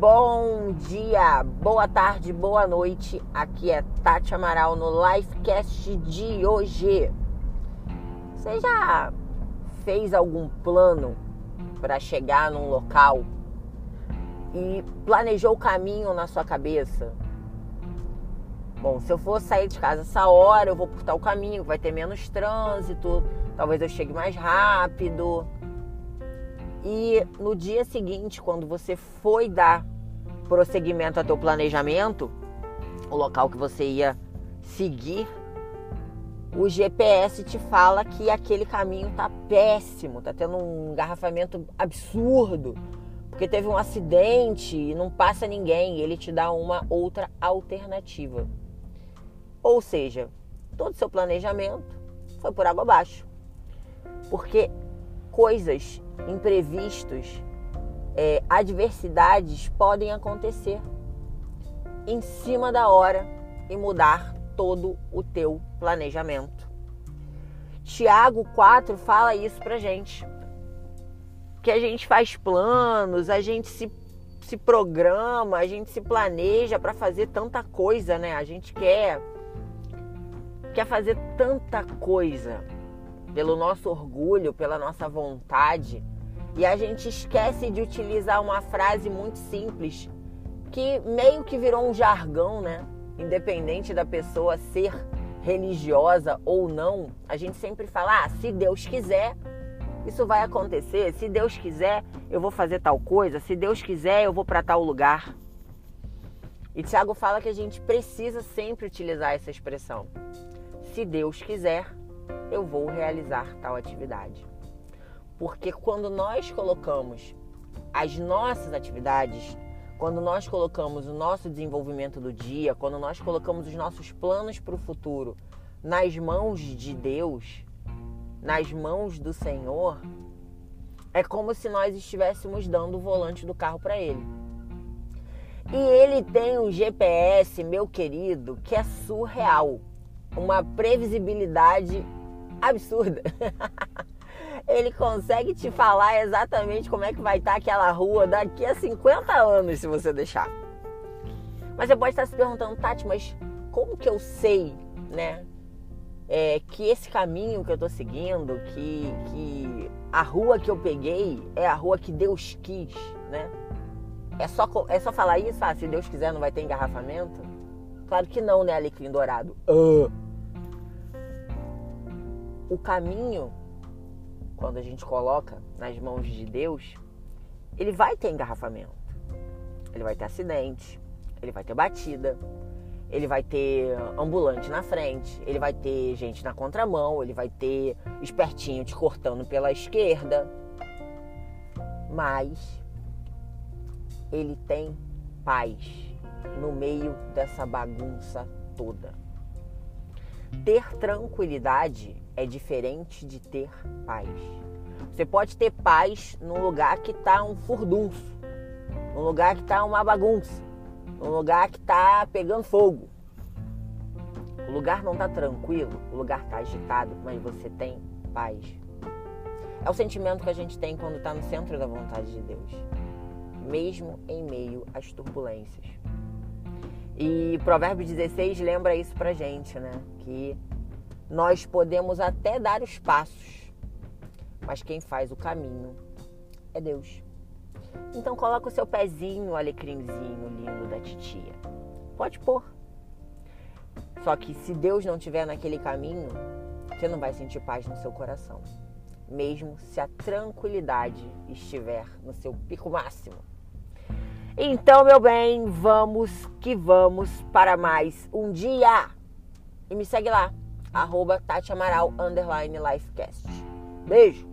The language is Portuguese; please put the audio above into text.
Bom dia, boa tarde, boa noite. Aqui é Tati Amaral no Lifecast de hoje. Você já fez algum plano para chegar num local e planejou o caminho na sua cabeça? Bom, se eu for sair de casa essa hora, eu vou por tal caminho, vai ter menos trânsito, talvez eu chegue mais rápido. E no dia seguinte, quando você foi dar prosseguimento a teu planejamento, o local que você ia seguir, o GPS te fala que aquele caminho tá péssimo, tá tendo um engarrafamento absurdo, porque teve um acidente e não passa ninguém, ele te dá uma outra alternativa. Ou seja, todo o seu planejamento foi por água abaixo. Porque coisas imprevistos, é, adversidades podem acontecer em cima da hora e mudar todo o teu planejamento. Tiago 4 fala isso pra gente. Que a gente faz planos, a gente se, se programa, a gente se planeja para fazer tanta coisa, né? A gente quer quer fazer tanta coisa pelo nosso orgulho, pela nossa vontade, e a gente esquece de utilizar uma frase muito simples que meio que virou um jargão, né? Independente da pessoa ser religiosa ou não, a gente sempre fala: ah, se Deus quiser, isso vai acontecer. Se Deus quiser, eu vou fazer tal coisa. Se Deus quiser, eu vou para tal lugar. E Tiago fala que a gente precisa sempre utilizar essa expressão. Se Deus quiser, eu vou realizar tal atividade. Porque quando nós colocamos as nossas atividades, quando nós colocamos o nosso desenvolvimento do dia, quando nós colocamos os nossos planos para o futuro nas mãos de Deus, nas mãos do Senhor, é como se nós estivéssemos dando o volante do carro para ele. E ele tem um GPS, meu querido, que é surreal, uma previsibilidade absurda. Ele consegue te falar exatamente como é que vai estar aquela rua daqui a 50 anos, se você deixar. Mas você pode estar se perguntando, Tati, mas como que eu sei, né? É, que esse caminho que eu estou seguindo, que, que a rua que eu peguei é a rua que Deus quis, né? É só, é só falar isso? Ah, se Deus quiser não vai ter engarrafamento? Claro que não, né, Alecrim Dourado? Uh o caminho, quando a gente coloca nas mãos de Deus, ele vai ter engarrafamento, ele vai ter acidente, ele vai ter batida, ele vai ter ambulante na frente, ele vai ter gente na contramão, ele vai ter espertinho te cortando pela esquerda. Mas ele tem paz no meio dessa bagunça toda. Ter tranquilidade é diferente de ter paz. Você pode ter paz num lugar que está um furdunço, num lugar que está uma bagunça, num lugar que está pegando fogo. O lugar não está tranquilo, o lugar está agitado, mas você tem paz. É o sentimento que a gente tem quando está no centro da vontade de Deus, mesmo em meio às turbulências. E Provérbios 16 lembra isso pra gente, né? Que nós podemos até dar os passos, mas quem faz o caminho é Deus. Então coloca o seu pezinho, alecrimzinho lindo da titia. Pode pôr. Só que se Deus não estiver naquele caminho, você não vai sentir paz no seu coração. Mesmo se a tranquilidade estiver no seu pico máximo. Então, meu bem, vamos que vamos para mais um dia. E me segue lá, arroba Tati Amaral, underline Lifecast. Beijo!